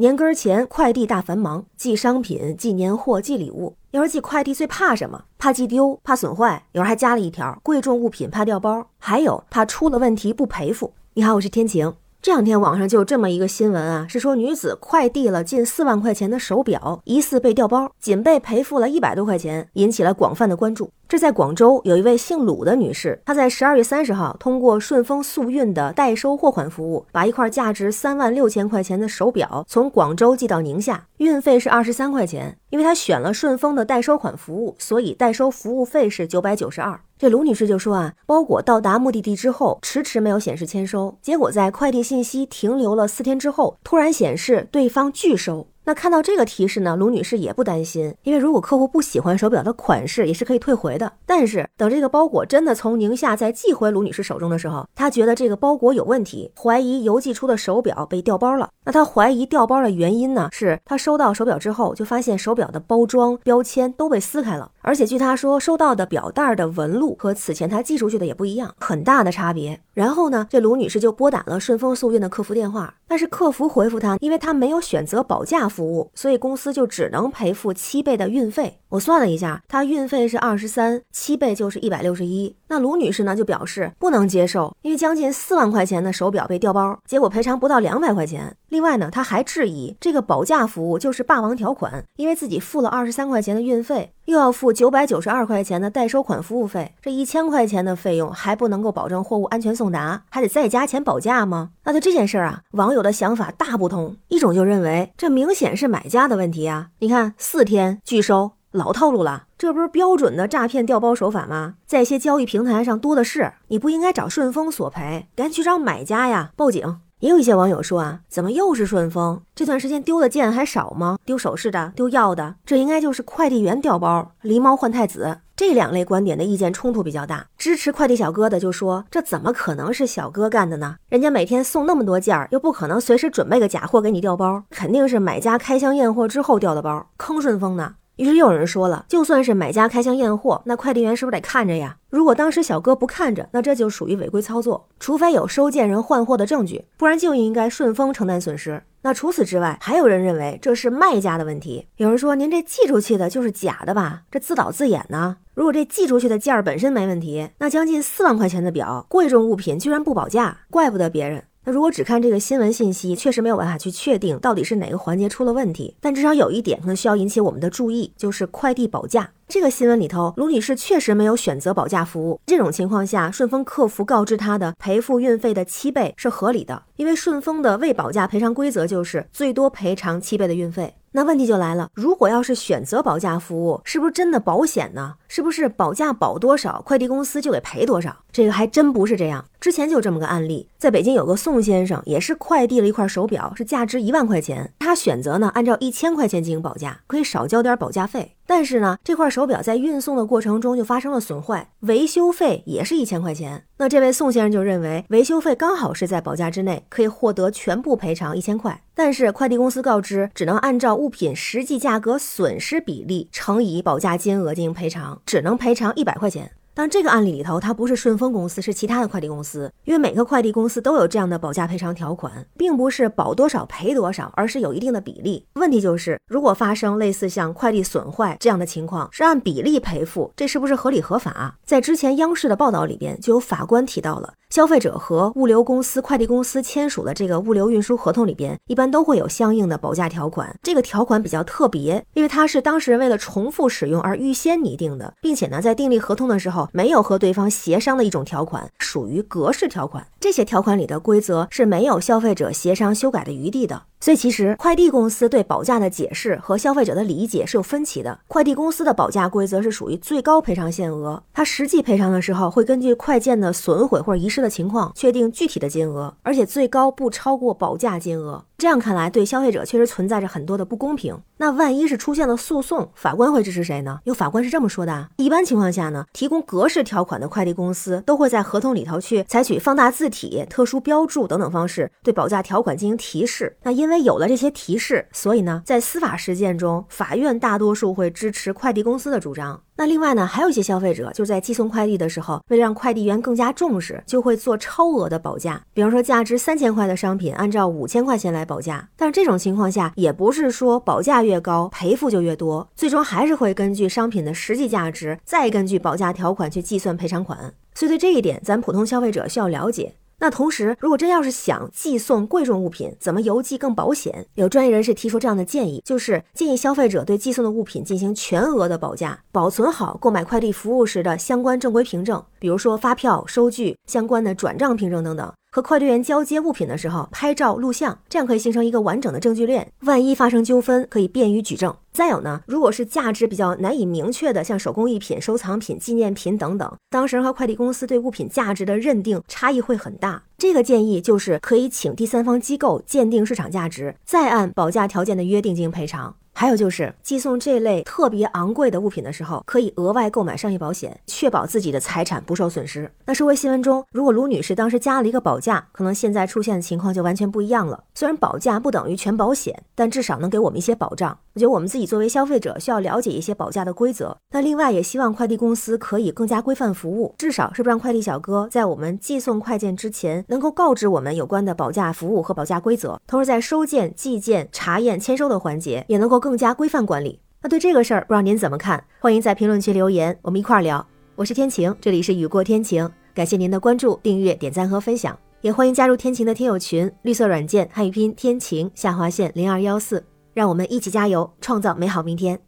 年根儿前快递大繁忙，寄商品、寄年货、寄礼物。要是寄快递最怕什么？怕寄丢，怕损坏。有人还加了一条：贵重物品怕掉包，还有怕出了问题不赔付。你好，我是天晴。这两天网上就有这么一个新闻啊，是说女子快递了近四万块钱的手表，疑似被调包，仅被赔付了一百多块钱，引起了广泛的关注。这在广州有一位姓鲁的女士，她在十二月三十号通过顺丰速运的代收货款服务，把一块价值三万六千块钱的手表从广州寄到宁夏，运费是二十三块钱。因为她选了顺丰的代收款服务，所以代收服务费是九百九十二。这卢女士就说啊，包裹到达目的地之后，迟迟没有显示签收，结果在快递信息停留了四天之后，突然显示对方拒收。那看到这个提示呢，卢女士也不担心，因为如果客户不喜欢手表的款式，也是可以退回的。但是等这个包裹真的从宁夏再寄回卢女士手中的时候，她觉得这个包裹有问题，怀疑邮寄出的手表被调包了。那她怀疑调包的原因呢，是她收到手表之后，就发现手表的包装标签都被撕开了，而且据她说，收到的表带的纹路和此前她寄出去的也不一样，很大的差别。然后呢，这卢女士就拨打了顺丰速运的客服电话，但是客服回复她，因为她没有选择保价。服服务，所以公司就只能赔付七倍的运费。我算了一下，它运费是二十三，七倍就是一百六十一。那卢女士呢就表示不能接受，因为将近四万块钱的手表被调包，结果赔偿不到两百块钱。另外呢，她还质疑这个保价服务就是霸王条款，因为自己付了二十三块钱的运费，又要付九百九十二块钱的代收款服务费，这一千块钱的费用还不能够保证货物安全送达，还得再加钱保价吗？那对这件事儿啊，网友的想法大不同，一种就认为这明显是买家的问题啊，你看四天拒收。老套路了，这不是标准的诈骗调包手法吗？在一些交易平台上多的是，你不应该找顺丰索赔，赶紧去找买家呀，报警。也有一些网友说啊，怎么又是顺丰？这段时间丢的件还少吗？丢首饰的，丢药的，这应该就是快递员调包，狸猫换太子。这两类观点的意见冲突比较大，支持快递小哥的就说，这怎么可能是小哥干的呢？人家每天送那么多件儿，又不可能随时准备个假货给你调包，肯定是买家开箱验货之后调的包，坑顺丰呢。于是又有人说了，就算是买家开箱验货，那快递员是不是得看着呀？如果当时小哥不看着，那这就属于违规操作。除非有收件人换货的证据，不然就应该顺丰承担损失。那除此之外，还有人认为这是卖家的问题。有人说，您这寄出去的就是假的吧？这自导自演呢？如果这寄出去的件儿本身没问题，那将近四万块钱的表，贵重物品居然不保价，怪不得别人。那如果只看这个新闻信息，确实没有办法去确定到底是哪个环节出了问题。但至少有一点可能需要引起我们的注意，就是快递保价。这个新闻里头，卢女士确实没有选择保价服务。这种情况下，顺丰客服告知她的赔付运费的七倍是合理的，因为顺丰的未保价赔偿规则就是最多赔偿七倍的运费。那问题就来了，如果要是选择保价服务，是不是真的保险呢？是不是保价保多少，快递公司就给赔多少？这个还真不是这样。之前就这么个案例，在北京有个宋先生，也是快递了一块手表，是价值一万块钱，他选择呢按照一千块钱进行保价，可以少交点保价费。但是呢，这块手表在运送的过程中就发生了损坏，维修费也是一千块钱。那这位宋先生就认为维修费刚好是在保价之内，可以获得全部赔偿一千块。但是快递公司告知，只能按照物品实际价格损失比例乘以保价金额进行赔偿，只能赔偿一百块钱。但这个案例里头，它不是顺丰公司，是其他的快递公司。因为每个快递公司都有这样的保价赔偿条款，并不是保多少赔多少，而是有一定的比例。问题就是，如果发生类似像快递损坏这样的情况，是按比例赔付，这是不是合理合法？在之前央视的报道里边，就有法官提到了。消费者和物流公司、快递公司签署的这个物流运输合同里边，一般都会有相应的保价条款。这个条款比较特别，因为它是当事人为了重复使用而预先拟定的，并且呢，在订立合同的时候没有和对方协商的一种条款，属于格式条款。这些条款里的规则是没有消费者协商修改的余地的。所以，其实快递公司对保价的解释和消费者的理解是有分歧的。快递公司的保价规则是属于最高赔偿限额，它实际赔偿的时候会根据快件的损毁或者遗失的情况确定具体的金额，而且最高不超过保价金额。这样看来，对消费者确实存在着很多的不公平。那万一是出现了诉讼，法官会支持谁呢？有法官是这么说的：一般情况下呢，提供格式条款的快递公司都会在合同里头去采取放大字体、特殊标注等等方式对保价条款进行提示。那因为有了这些提示，所以呢，在司法实践中，法院大多数会支持快递公司的主张。那另外呢，还有一些消费者就在寄送快递的时候，为了让快递员更加重视，就会做超额的保价。比方说，价值三千块的商品，按照五千块钱来保价。但是这种情况下，也不是说保价越高赔付就越多，最终还是会根据商品的实际价值，再根据保价条款去计算赔偿款。所以对这一点，咱普通消费者需要了解。那同时，如果真要是想寄送贵重物品，怎么邮寄更保险？有专业人士提出这样的建议，就是建议消费者对寄送的物品进行全额的保价，保存好购买快递服务时的相关正规凭证，比如说发票、收据、相关的转账凭证等等。和快递员交接物品的时候，拍照录像，这样可以形成一个完整的证据链。万一发生纠纷，可以便于举证。再有呢，如果是价值比较难以明确的，像手工艺品、收藏品、纪念品等等，当事人和快递公司对物品价值的认定差异会很大。这个建议就是可以请第三方机构鉴定市场价值，再按保价条件的约定进行赔偿。还有就是寄送这类特别昂贵的物品的时候，可以额外购买商业保险，确保自己的财产不受损失。那社会新闻中，如果卢女士当时加了一个保价，可能现在出现的情况就完全不一样了。虽然保价不等于全保险，但至少能给我们一些保障。觉得我们自己作为消费者需要了解一些保价的规则。那另外也希望快递公司可以更加规范服务，至少是不让快递小哥在我们寄送快件之前，能够告知我们有关的保价服务和保价规则。同时在收件、寄件、查验、签收的环节，也能够更。加规范管理。那对这个事儿，不知道您怎么看？欢迎在评论区留言，我们一块儿聊。我是天晴，这里是雨过天晴，感谢您的关注、订阅、点赞和分享，也欢迎加入天晴的听友群，绿色软件汉语拼天晴下划线零二幺四，让我们一起加油，创造美好明天。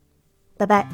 拜拜。